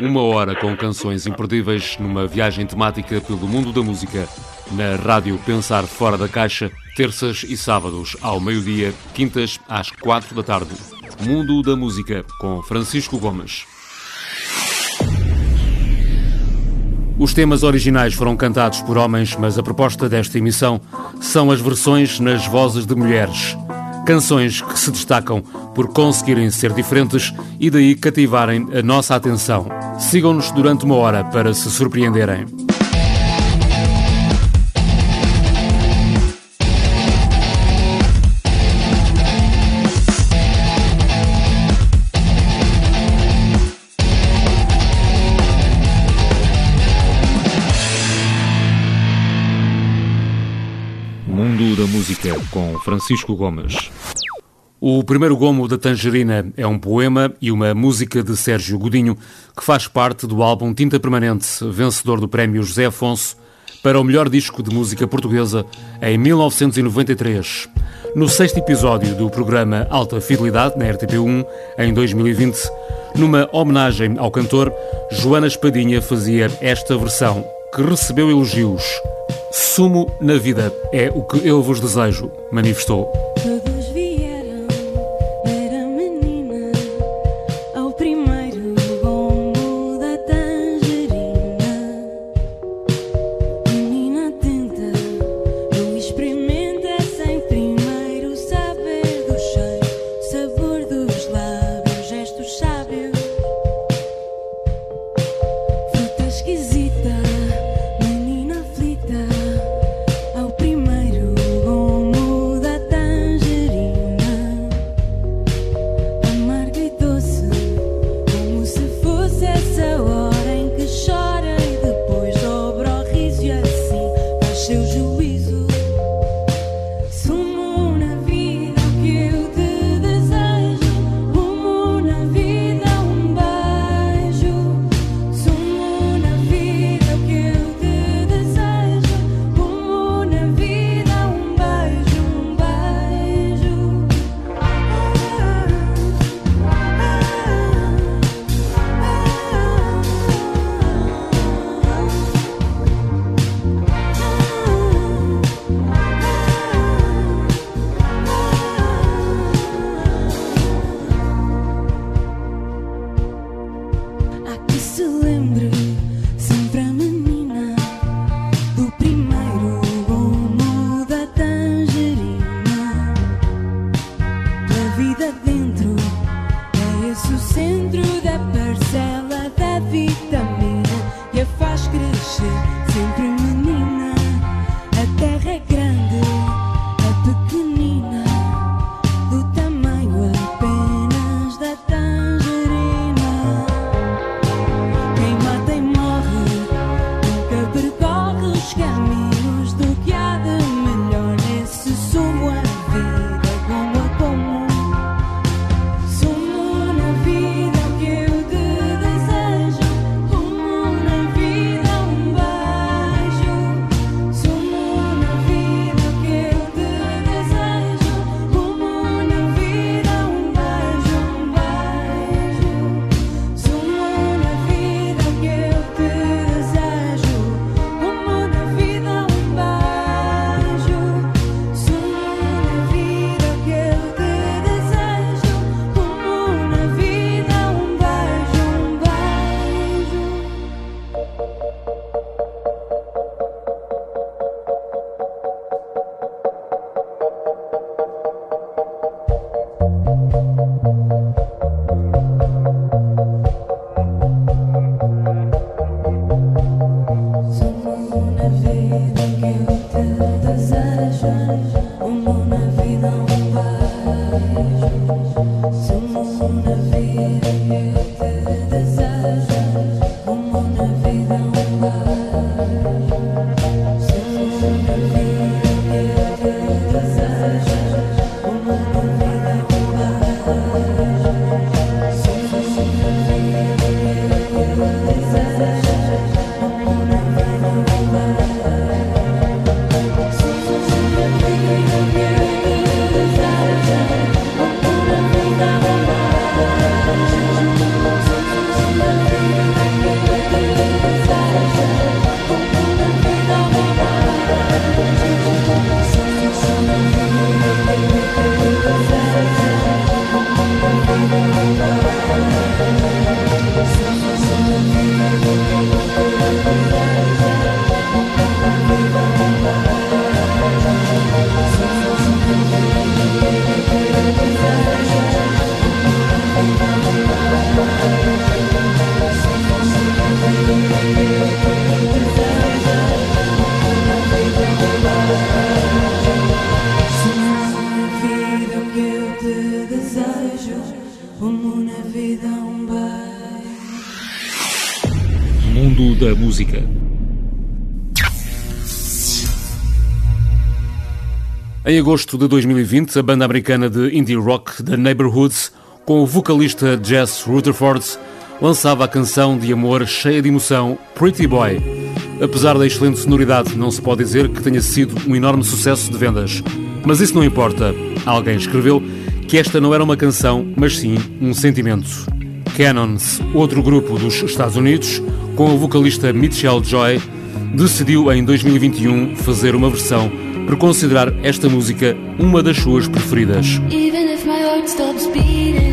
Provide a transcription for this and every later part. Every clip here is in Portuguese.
Uma hora com canções imperdíveis numa viagem temática pelo mundo da música. Na rádio Pensar Fora da Caixa, terças e sábados ao meio-dia, quintas às quatro da tarde. Mundo da Música, com Francisco Gomes. Os temas originais foram cantados por homens, mas a proposta desta emissão são as versões nas vozes de mulheres. Canções que se destacam por conseguirem ser diferentes e daí cativarem a nossa atenção. Sigam-nos durante uma hora para se surpreenderem. Francisco Gomes. O primeiro gomo da Tangerina é um poema e uma música de Sérgio Godinho que faz parte do álbum Tinta Permanente, vencedor do prémio José Afonso para o melhor disco de música portuguesa em 1993. No sexto episódio do programa Alta Fidelidade, na RTP1, em 2020, numa homenagem ao cantor, Joana Espadinha fazia esta versão, que recebeu elogios. Sumo na vida é o que eu vos desejo, manifestou. Em agosto de 2020, a banda americana de indie rock The Neighborhoods, com o vocalista Jess Rutherford, lançava a canção de amor cheia de emoção Pretty Boy. Apesar da excelente sonoridade, não se pode dizer que tenha sido um enorme sucesso de vendas. Mas isso não importa. Alguém escreveu que esta não era uma canção, mas sim um sentimento. Cannons, outro grupo dos Estados Unidos, com o vocalista Mitchell Joy, decidiu em 2021 fazer uma versão por considerar esta música uma das suas preferidas. Even if my heart stops beating,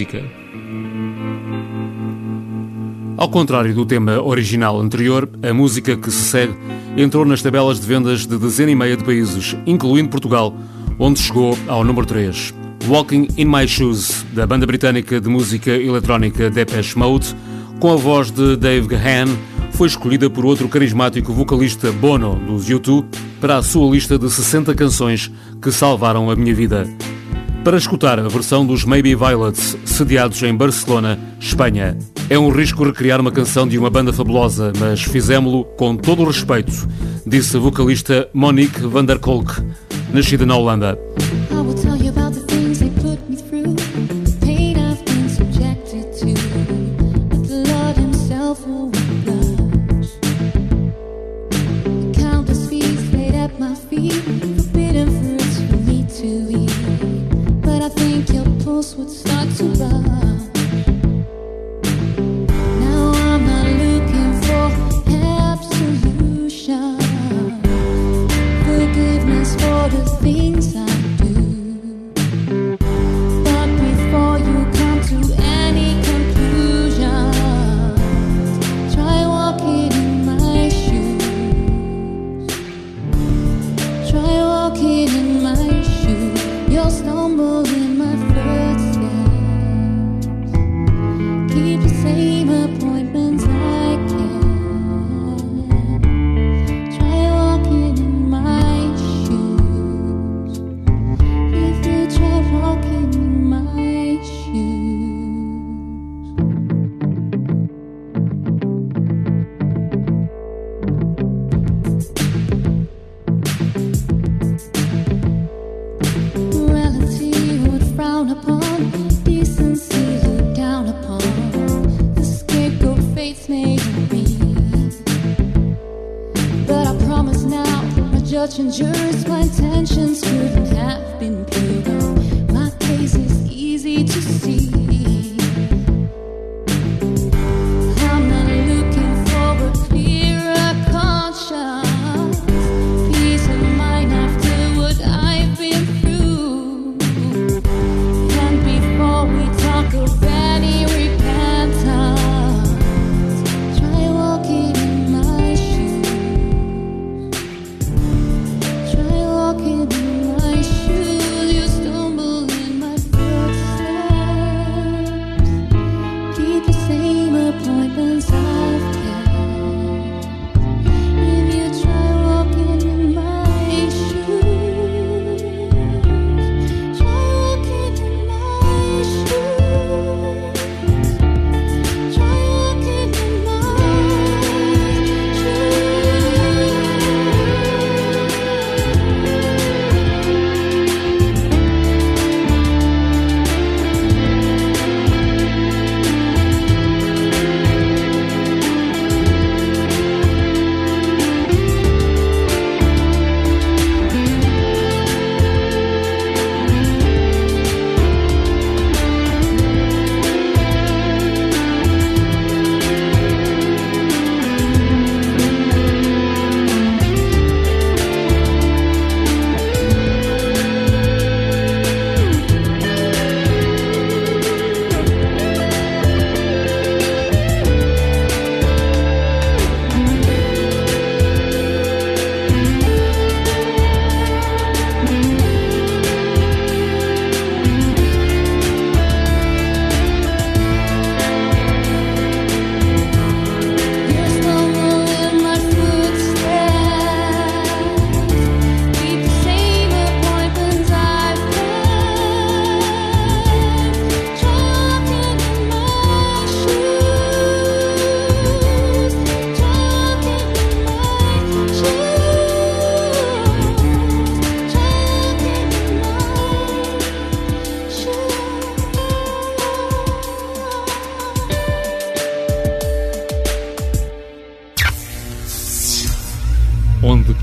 música. Ao contrário do tema original anterior, a música que se segue entrou nas tabelas de vendas de dezena e meia de países, incluindo Portugal, onde chegou ao número 3. Walking in My Shoes, da banda britânica de música eletrónica Depeche Mode, com a voz de Dave Gahan, foi escolhida por outro carismático vocalista Bono, dos U2, para a sua lista de 60 canções que salvaram a minha vida. Para escutar a versão dos Maybe Violets, sediados em Barcelona, Espanha. É um risco recriar uma canção de uma banda fabulosa, mas fizemos-lo com todo o respeito, disse a vocalista Monique van der Kolk, nascida na Holanda.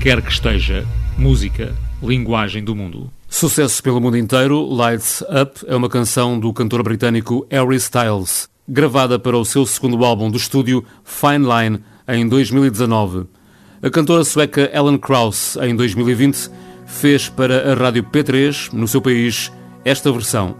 quer que esteja, música, linguagem do mundo. Sucesso pelo mundo inteiro, Lights Up é uma canção do cantor britânico Harry Styles, gravada para o seu segundo álbum do estúdio, Fine Line, em 2019. A cantora sueca Ellen Krauss, em 2020, fez para a rádio P3, no seu país, esta versão.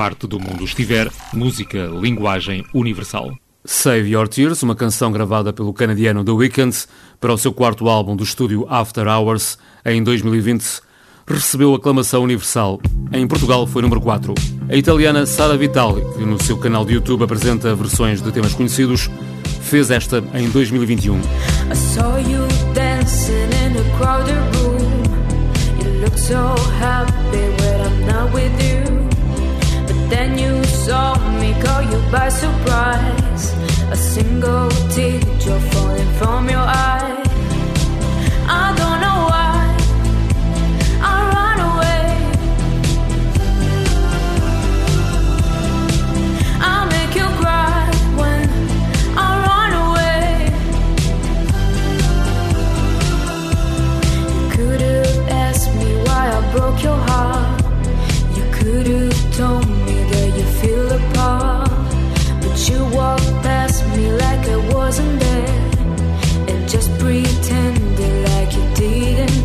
Parte do mundo estiver, música, linguagem universal. Save Your Tears, uma canção gravada pelo canadiano The Weeknd para o seu quarto álbum do estúdio After Hours em 2020, recebeu aclamação universal. Em Portugal foi número 4. A italiana Sara Vitali, que no seu canal de YouTube apresenta versões de temas conhecidos, fez esta em 2021. I then you saw me call you by surprise. A single teardrop falling from your eye.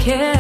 Care.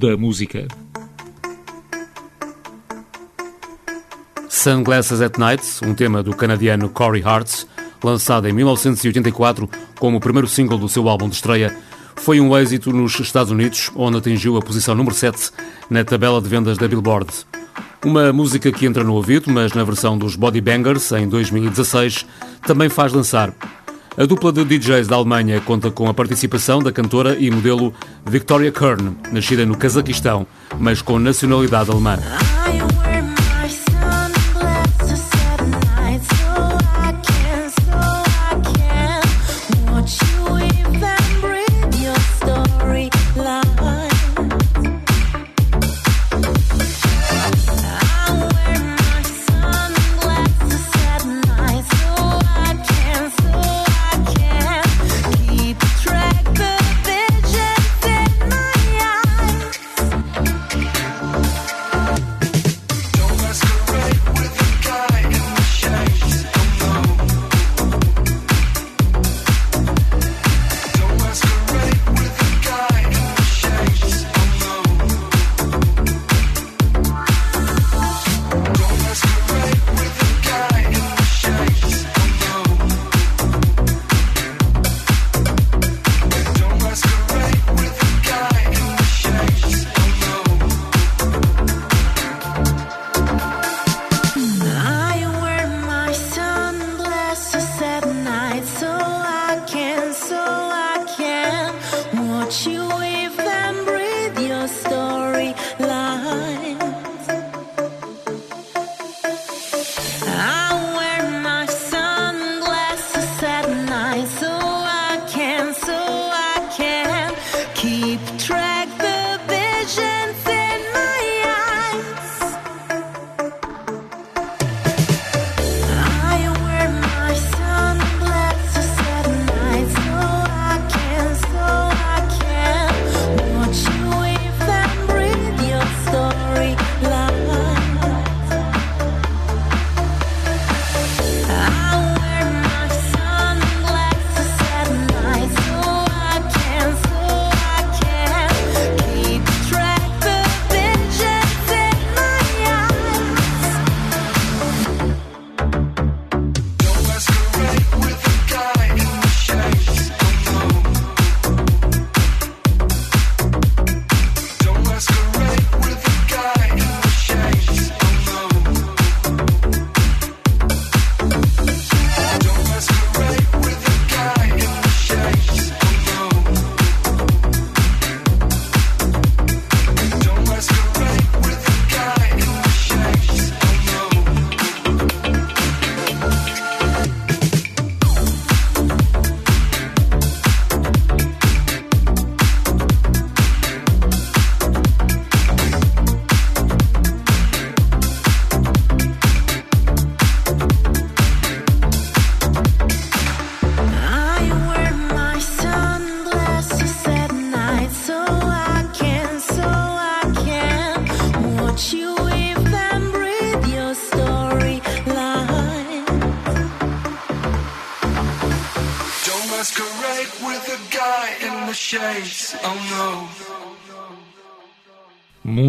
Da música. Sunglasses at Night, um tema do canadiano Corey Hart, lançado em 1984 como o primeiro single do seu álbum de estreia, foi um êxito nos Estados Unidos, onde atingiu a posição número 7 na tabela de vendas da Billboard. Uma música que entra no ouvido, mas na versão dos Body Bangers, em 2016, também faz dançar. A dupla de DJs da Alemanha conta com a participação da cantora e modelo Victoria Kern, nascida no Cazaquistão, mas com nacionalidade alemã.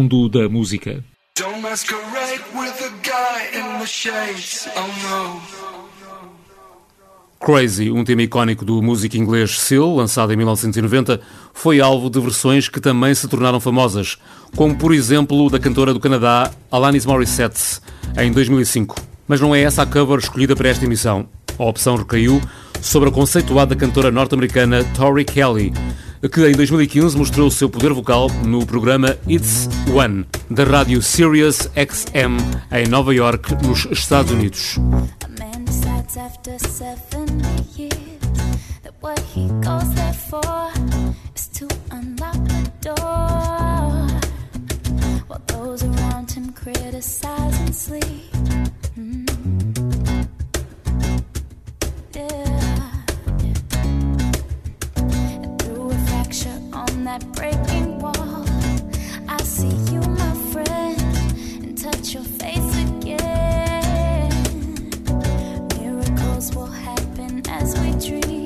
Mundo da música. Oh. Crazy, um tema icónico do músico inglês Seal, lançado em 1990, foi alvo de versões que também se tornaram famosas, como por exemplo da cantora do Canadá Alanis Morissette, em 2005. Mas não é essa a cover escolhida para esta emissão. A opção recaiu sobre a conceituada cantora norte-americana Tori Kelly, que em 2015 mostrou o seu poder vocal no programa It's One, da rádio Sirius XM, em Nova York, nos Estados Unidos. A man decides after 70 years that what he goes there for is to unlock the door. While those around him criticize and sleep. That breaking wall, I see you, my friend, and touch your face again. Miracles will happen as we dream.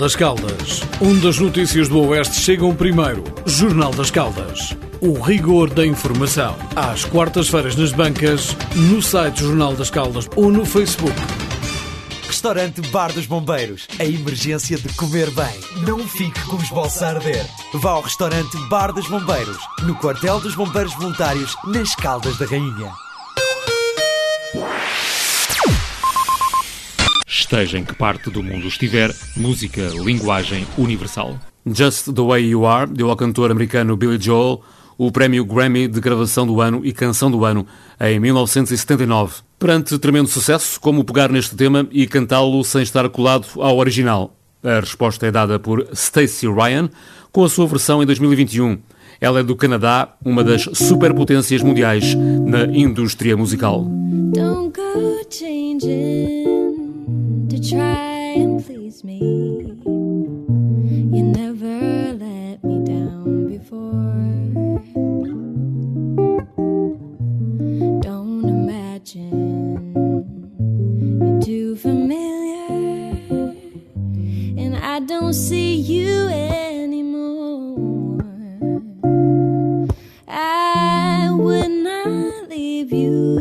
Das Caldas. Onde as notícias do Oeste chegam primeiro. Jornal das Caldas. O rigor da informação. Às quartas-feiras nas bancas, no site Jornal das Caldas ou no Facebook. Restaurante Bar dos Bombeiros. A emergência de comer bem. Não fique com os bolsos a arder. Vá ao restaurante Bar dos Bombeiros, no quartel dos Bombeiros Voluntários, nas Caldas da Rainha. Esteja em que parte do mundo estiver, música, linguagem universal. Just the Way You Are deu ao cantor americano Billy Joel o prémio Grammy de gravação do ano e canção do ano em 1979. Perante tremendo sucesso, como pegar neste tema e cantá-lo sem estar colado ao original? A resposta é dada por Stacey Ryan com a sua versão em 2021. Ela é do Canadá, uma das superpotências mundiais na indústria musical. Don't go changing to try and please me. You never let me down before. Don't imagine you're too familiar, and I don't see you anymore. I would not leave you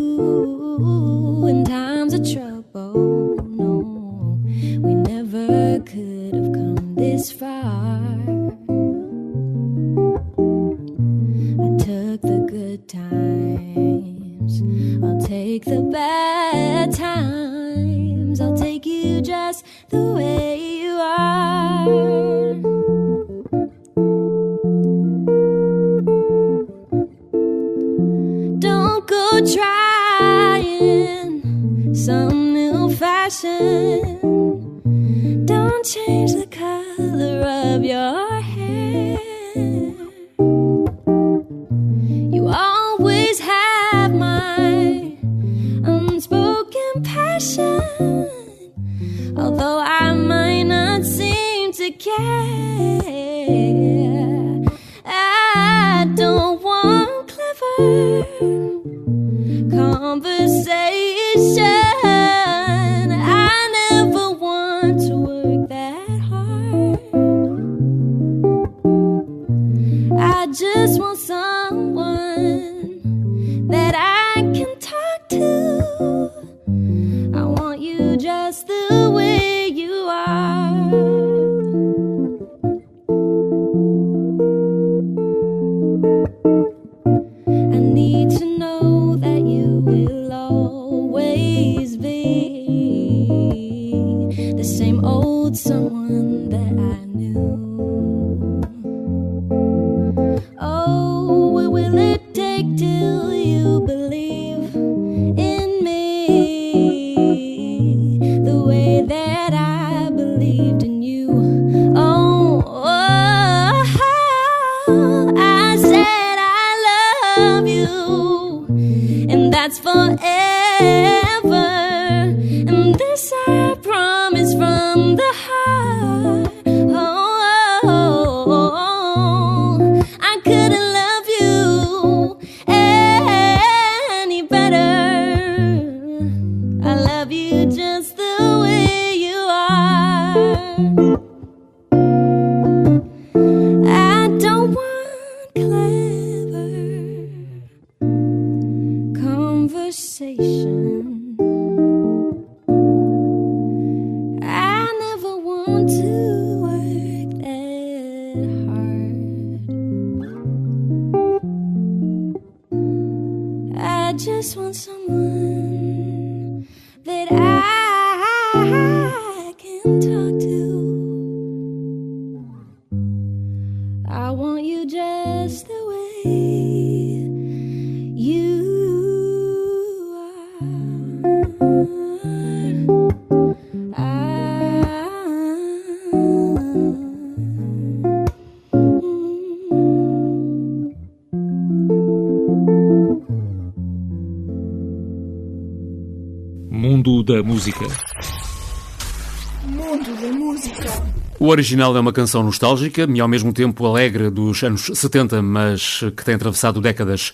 original é uma canção nostálgica e ao mesmo tempo alegre dos anos 70, mas que tem atravessado décadas.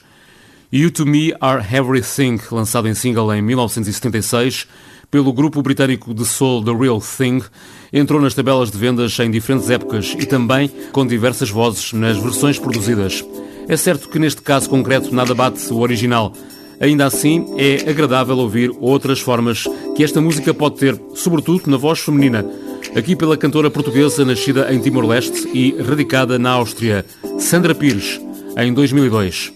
You to Me Are Everything, lançado em single em 1976, pelo grupo britânico de soul The Real Thing, entrou nas tabelas de vendas em diferentes épocas e também com diversas vozes nas versões produzidas. É certo que neste caso concreto nada bate o original. Ainda assim, é agradável ouvir outras formas que esta música pode ter, sobretudo na voz feminina. Aqui pela cantora portuguesa nascida em Timor-Leste e radicada na Áustria, Sandra Pires, em 2002.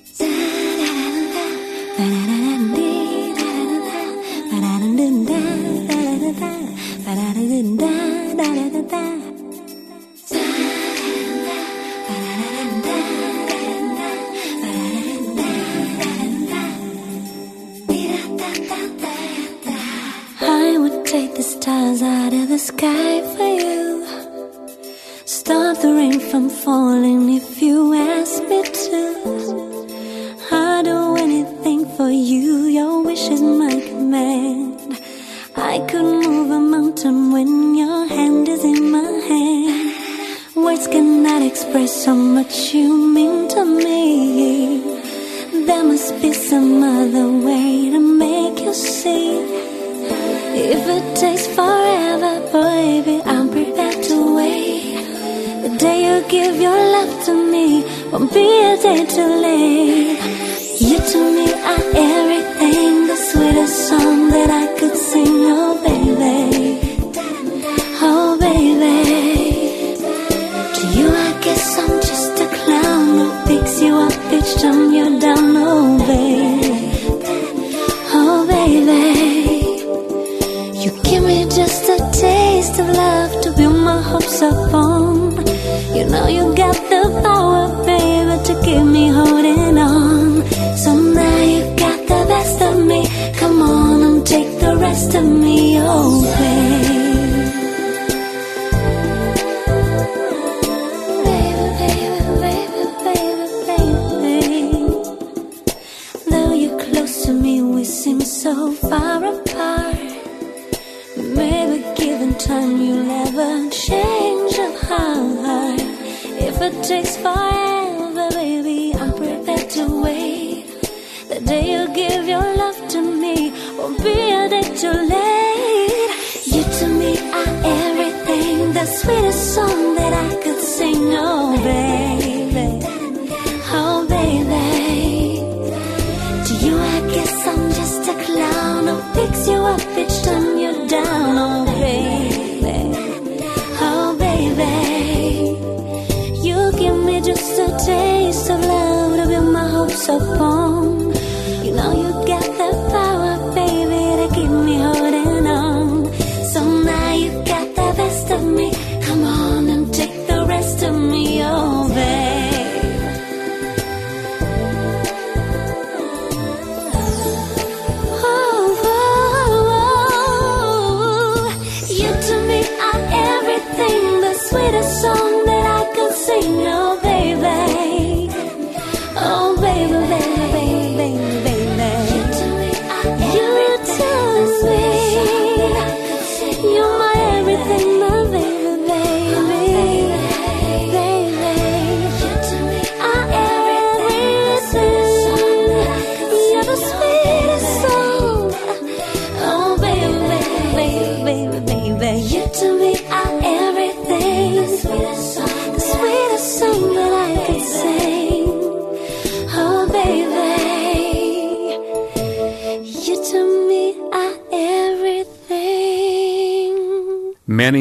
Taste of love to build my hopes upon. You know you got the power, baby, to keep me holding on. So now you got the best of me. Come on and take the rest of me. Oh, baby, it takes forever, baby, I'm prepared to wait. The day you give your love to me won't be a day too late. You to me are everything, the sweetest song that I could sing. Oh, baby. Oh, baby. To you, I guess I'm just a clown who picks you up each time you're down. Oh, baby. My hopes upon. You know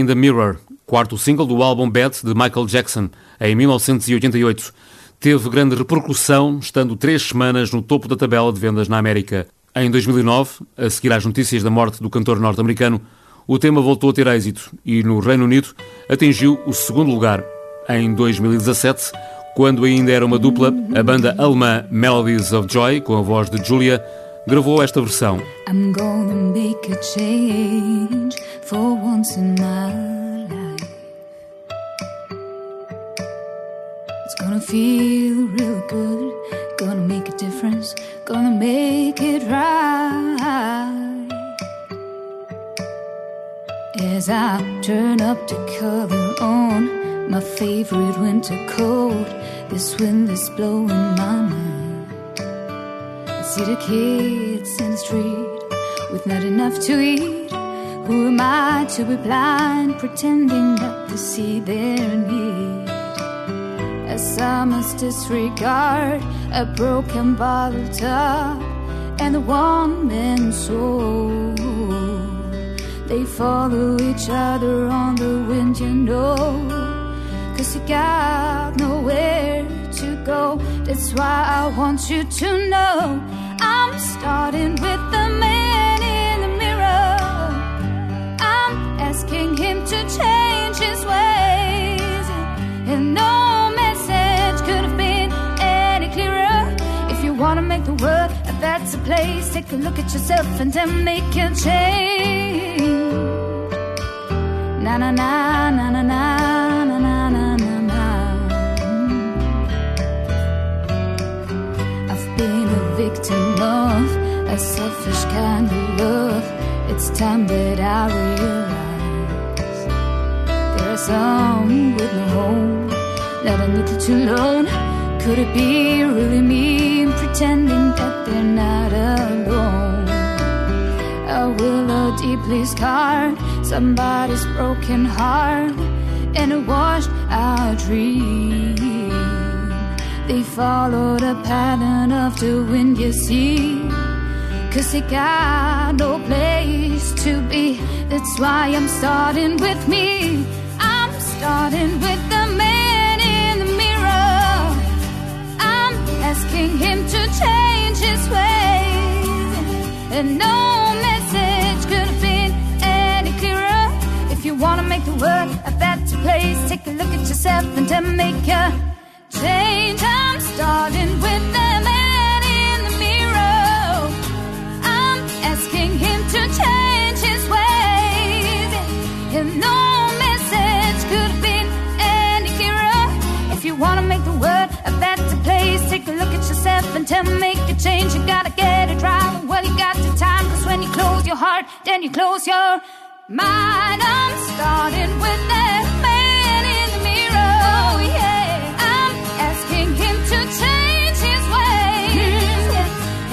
the Mirror, quarto single do álbum Bad de Michael Jackson, em 1988. Teve grande repercussão, estando três semanas no topo da tabela de vendas na América. Em 2009, a seguir às notícias da morte do cantor norte-americano, o tema voltou a ter êxito e, no Reino Unido, atingiu o segundo lugar. Em 2017, quando ainda era uma dupla, a banda alemã Melodies of Joy, com a voz de Julia, gravou esta versão. I'm gonna make a change for once in my life. It's gonna feel real good, gonna make a difference, gonna make it right. As I turn up the color on my favorite winter coat, this wind is blowing my mind. See the kids in the street with not enough to eat. Who am I to be blind, pretending not to see their need? As I must disregard a broken bottle top and a one man soul. They follow each other on the wind, you know. Cause you got nowhere to go. That's why I want you to know I'm starting with the man in the mirror. I'm asking him to change his ways. And no message could have been any clearer. If you wanna make the world a better place, take a look at yourself and then make a change. Na na na na na na victim of a selfish kind of love. It's time that I realize there are some with no home, not a nickel too alone. Could it be really me pretending that they're not alone? A willow deeply scarred, somebody's broken heart, and a washed out dream. They follow the pattern of the wind, you see. Cause they got no place to be. That's why I'm starting with me. I'm starting with the man in the mirror. I'm asking him to change his ways. And no message could have been any clearer. If you wanna make the world a better place, take a look at yourself and then make a I'm starting with the man in the mirror. I'm asking him to change his ways. And no message could have been any clearer. If you wanna make the world a better place, take a look at yourself and tell make a change. You gotta get it right. Well, you got the time, cause when you close your heart, then you close your mind. I'm starting with that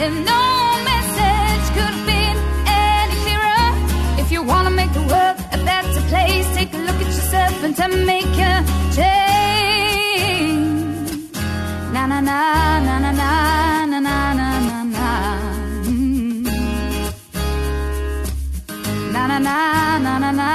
And no message could have been any clearer. If you wanna make the world a better place, take a look at yourself and to make a change. Na na na na na na na na na na na. Mm. Na na na na na.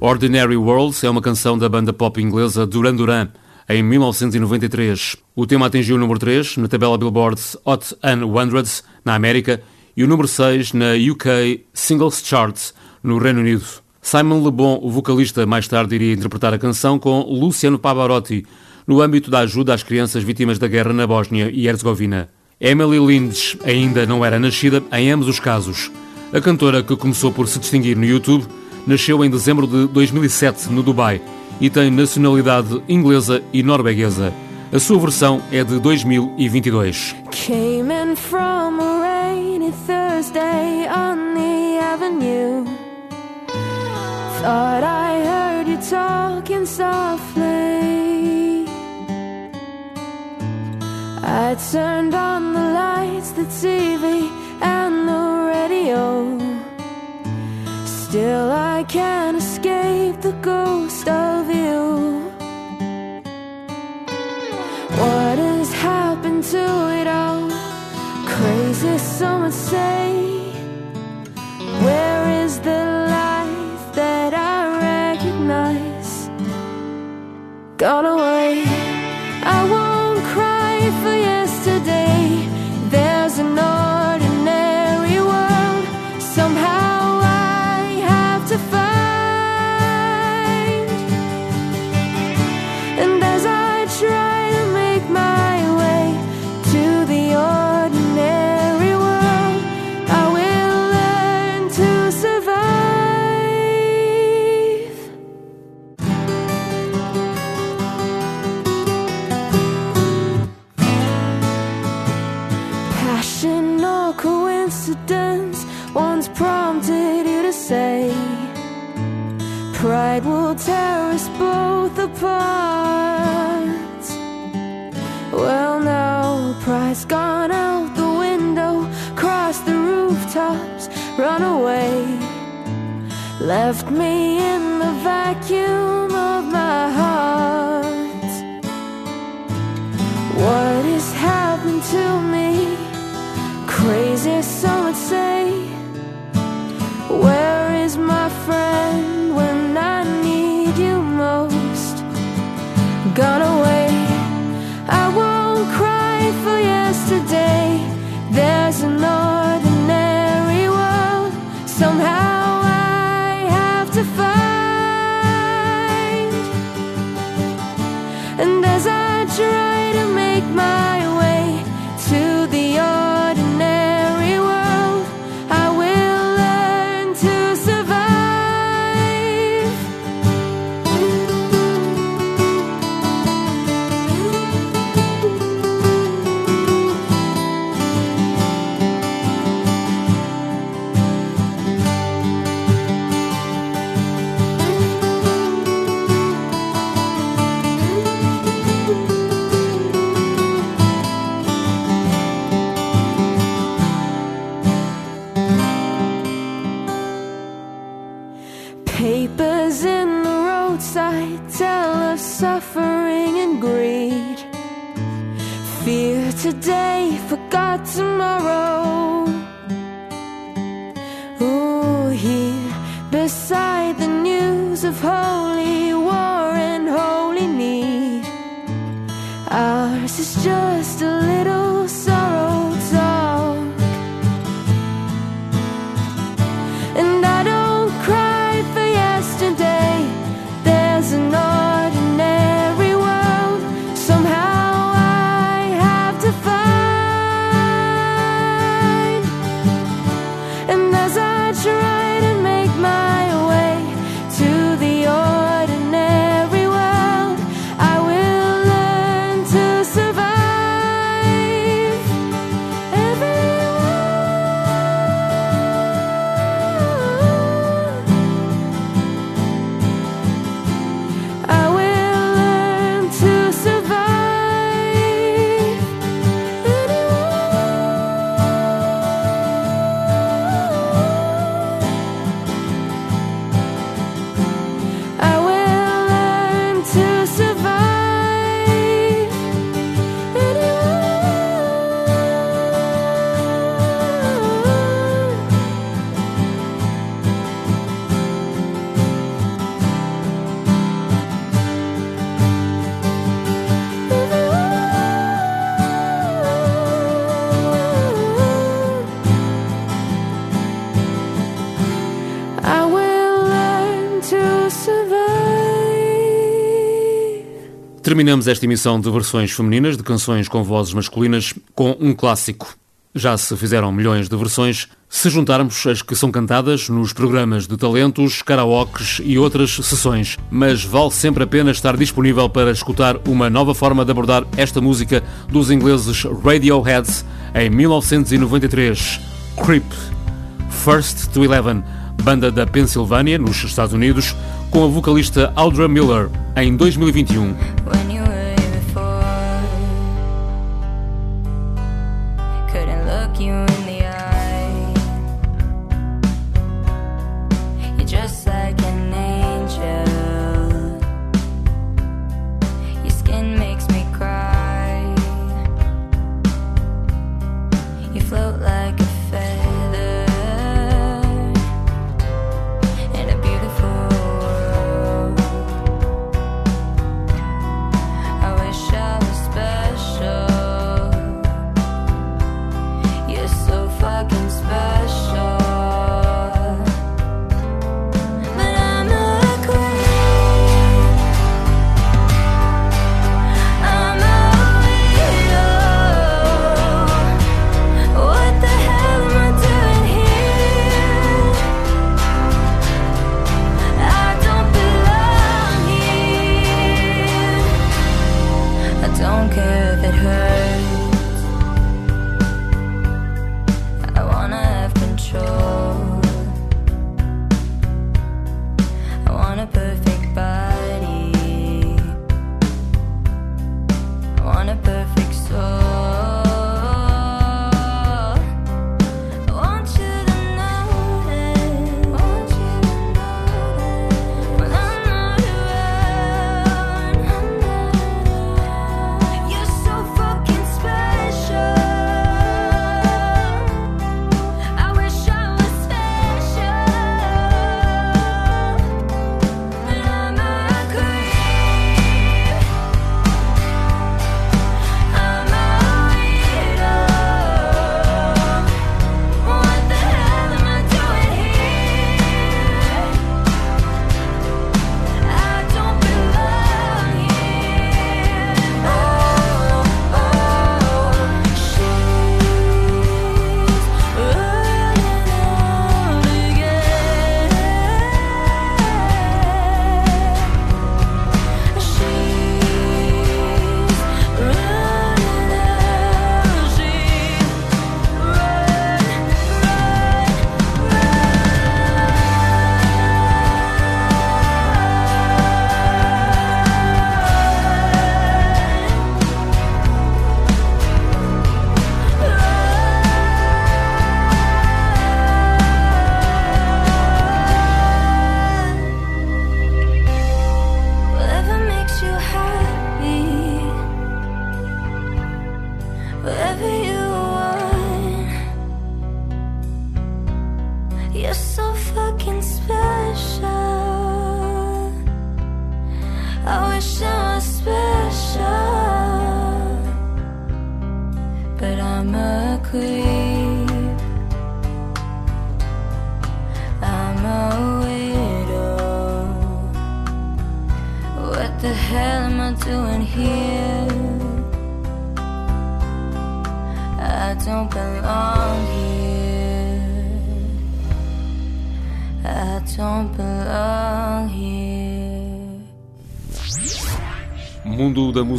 Ordinary Worlds é uma canção da banda pop inglesa Duran Duran, em 1993. O tema atingiu o número 3 na tabela Billboard Hot 100 na América e o número 6 na UK Singles Chart no Reino Unido. Simon Le Bon, o vocalista, mais tarde iria interpretar a canção com Luciano Pavarotti no âmbito da ajuda às crianças vítimas da guerra na Bósnia e Herzegovina. Emily Lindes ainda não era nascida em ambos os casos. A cantora, que começou por se distinguir no YouTube, nasceu em dezembro de 2007 no Dubai e tem nacionalidade inglesa e norueguesa. A sua versão é de 2022. Came in from a rainy Thursday on the avenue. Thought I heard you talking softly. I turned on the lights, the TV, and the radio. Still, I can't escape the ghost of happened to it all? Crazy, some would say. left me in the vacuum. Terminamos esta emissão de versões femininas de canções com vozes masculinas com um clássico. Já se fizeram milhões de versões, se juntarmos as que são cantadas nos programas de talentos, karaokes e outras sessões, mas vale sempre a pena estar disponível para escutar uma nova forma de abordar esta música dos ingleses Radioheads em 1993, Creep, First to Eleven, banda da Pensilvânia, nos Estados Unidos, com a vocalista Audra Miller, em 2021.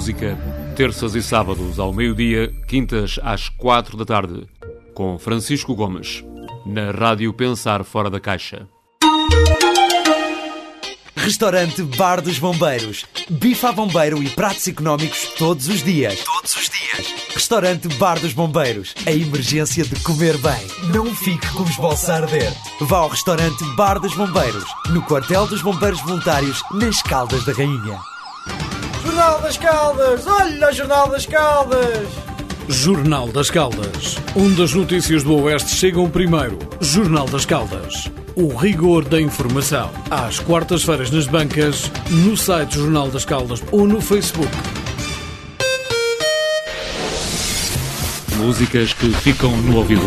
música, terças e sábados ao meio-dia, quintas às quatro da tarde, com Francisco Gomes, na Rádio Pensar Fora da Caixa. Restaurante Bar dos Bombeiros. Bife a bombeiro e pratos económicos todos os dias. Todos os dias. Restaurante Bar dos Bombeiros. A emergência de comer bem. Não fique com os bolsos a arder. Vá ao restaurante Bar dos Bombeiros, no quartel dos Bombeiros Voluntários, nas Caldas da Rainha. Jornal das Caldas! Olha o Jornal das Caldas! Jornal das Caldas. Onde as notícias do Oeste chegam primeiro. Jornal das Caldas. O rigor da informação. Às quartas-feiras nas bancas, no site Jornal das Caldas ou no Facebook. Músicas que ficam no ouvido.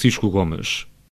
Francisco Gomes.